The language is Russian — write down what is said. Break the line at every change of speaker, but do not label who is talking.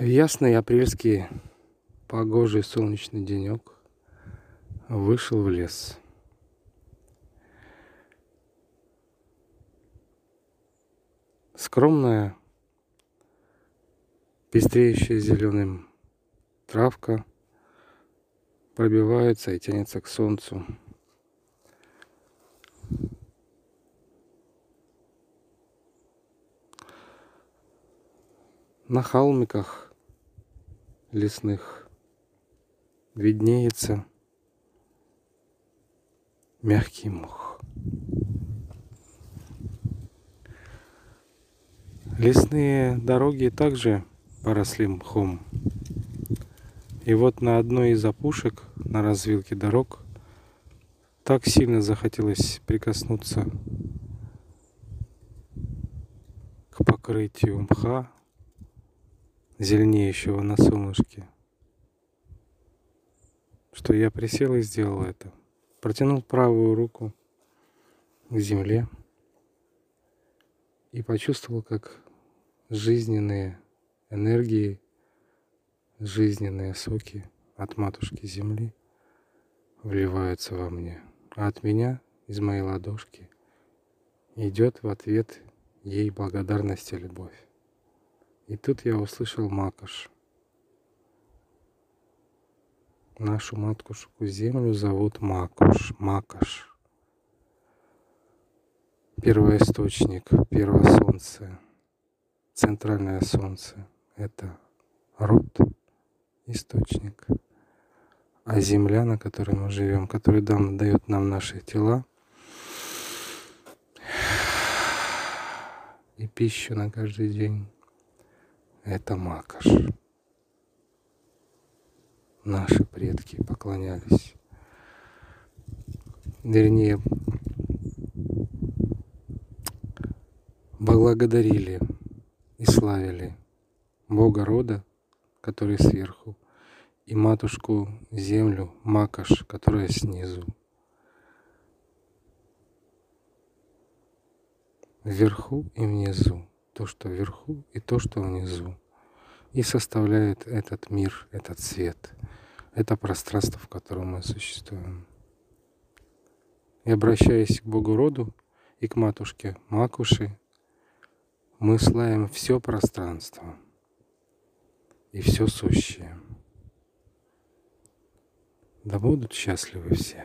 Ясный апрельский погожий солнечный денек вышел в лес. Скромная, пестреющая зеленым травка пробивается и тянется к солнцу. На холмиках лесных виднеется мягкий мох. Лесные дороги также поросли мхом. И вот на одной из опушек, на развилке дорог, так сильно захотелось прикоснуться к покрытию мха, зеленеющего на солнышке, что я присел и сделал это. Протянул правую руку к земле и почувствовал, как жизненные энергии, жизненные соки от матушки земли вливаются во мне, а от меня из моей ладошки идет в ответ ей благодарность и любовь. И тут я услышал макаш. Нашу матушку землю зовут Макуш, Макаш. Первоисточник, первое солнце, центральное солнце — это род, источник. А земля, на которой мы живем, которая дает нам наши тела, и пищу на каждый день, это Макаш. Наши предки поклонялись. Вернее, благодарили и славили Бога рода, который сверху, и матушку землю Макаш, которая снизу. Вверху и внизу то, что вверху, и то, что внизу. И составляет этот мир, этот свет, это пространство, в котором мы существуем. И обращаясь к Богу роду и к матушке Макуши, мы славим все пространство и все сущее. Да будут счастливы все.